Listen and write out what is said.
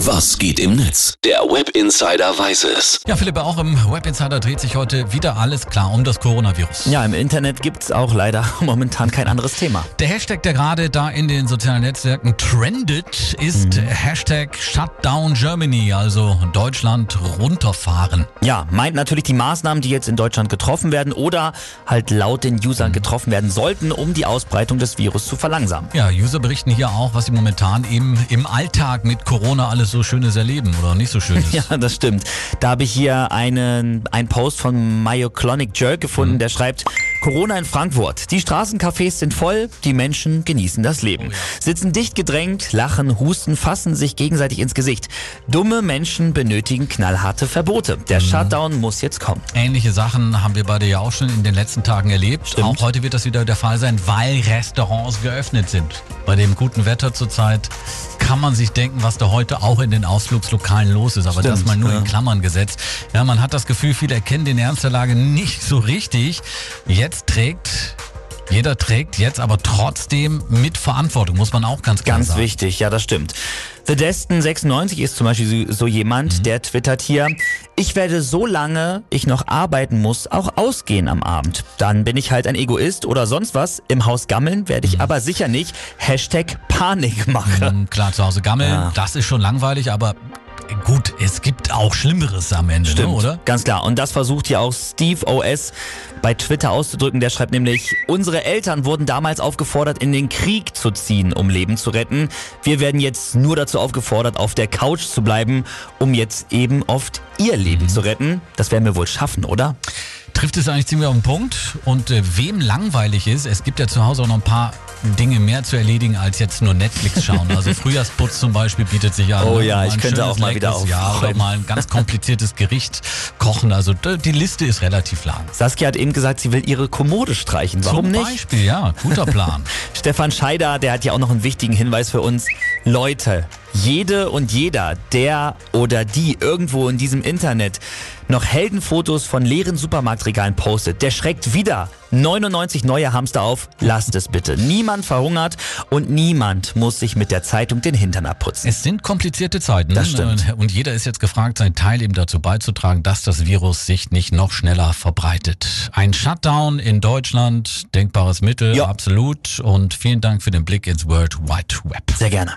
Was geht im Netz? Der Web Insider weiß es. Ja, Philipp, auch im Web Insider dreht sich heute wieder alles klar um das Coronavirus. Ja, im Internet gibt's auch leider momentan kein anderes Thema. Der Hashtag, der gerade da in den sozialen Netzwerken trendet, ist Hashtag Shutdown Germany, also Deutschland runterfahren. Ja, meint natürlich die Maßnahmen, die jetzt in Deutschland getroffen werden oder halt laut den Usern getroffen werden sollten, um die Ausbreitung des Virus zu verlangsamen. Ja, User berichten hier auch, was sie momentan eben im Alltag mit Corona alles so Schönes erleben oder nicht so Schönes. Ja, das stimmt. Da habe ich hier einen, einen Post von Myoclonic Jerk gefunden, der schreibt, Corona in Frankfurt. Die Straßencafés sind voll, die Menschen genießen das Leben. Sitzen dicht gedrängt, lachen, husten, fassen sich gegenseitig ins Gesicht. Dumme Menschen benötigen knallharte Verbote. Der Shutdown muss jetzt kommen. Ähnliche Sachen haben wir beide ja auch schon in den letzten Tagen erlebt. Stimmt. Auch heute wird das wieder der Fall sein, weil Restaurants geöffnet sind. Bei dem guten Wetter zurzeit kann man sich denken, was da heute auch in den Ausflugslokalen los ist. Aber Stimmt, das mal nur ja. in Klammern gesetzt. Ja, man hat das Gefühl, viele erkennen den Ernst der Lage nicht so richtig. Jetzt trägt, jeder trägt jetzt aber trotzdem mit Verantwortung, muss man auch ganz klar Ganz sagen. wichtig, ja, das stimmt. The Destin 96 ist zum Beispiel so, jemand, der twittert hier, ich werde so lange ich noch arbeiten muss, auch ausgehen am Abend. Dann bin ich halt ein Egoist oder sonst was. Im Haus gammeln werde ich aber sicher nicht. Hashtag Panikmache. Ähm, Klar, zu Hause gammeln, Ja. das ist schon langweilig, aber gut, es gibt auch Schlimmeres am Ende, Stimmt, ne, oder? ganz klar. Und das versucht hier auch Steve OS bei Twitter auszudrücken. Der schreibt nämlich, unsere Eltern wurden damals aufgefordert, in den Krieg zu ziehen, um Leben zu retten. Wir werden jetzt nur dazu aufgefordert, auf der Couch zu bleiben, um jetzt eben oft ihr Leben zu retten. Das werden wir wohl schaffen, oder? Trifft es eigentlich ziemlich auf den Punkt. Und äh, wem langweilig ist, es gibt ja zu Hause auch noch ein paar Dinge mehr zu erledigen, als jetzt nur Netflix schauen. Also Frühjahrsputz zum Beispiel bietet sich an. Oh ne? ja, Mal ich ein könnte schönes, auch mal wieder leckeres Jahr oder aufräumen. mal ein ganz kompliziertes Gericht kochen. Also die Liste ist relativ lang. Saskia hat eben gesagt, sie will ihre Kommode streichen. Warum Zum nicht? Beispiel, ja, guter Plan. Stefan Scheider, der hat ja auch noch einen wichtigen Hinweis für uns. Leute, jede und jeder, der oder die irgendwo in diesem Internet noch Heldenfotos von leeren Supermarktregalen postet, der schreckt wieder 99 neue Hamster auf. Lasst es bitte. Niemand verhungert und niemand muss sich mit der Zeitung den Hintern abputzen. Es sind komplizierte Zeiten. Das stimmt. Und jeder ist jetzt gefragt, seinen Teil eben dazu beizutragen, dass das Virus sich nicht noch schneller verbreitet. Ein Shutdown in Deutschland, denkbares Mittel, Ja. absolut. Und vielen Dank für den Blick ins World Wide Web. Sehr gerne.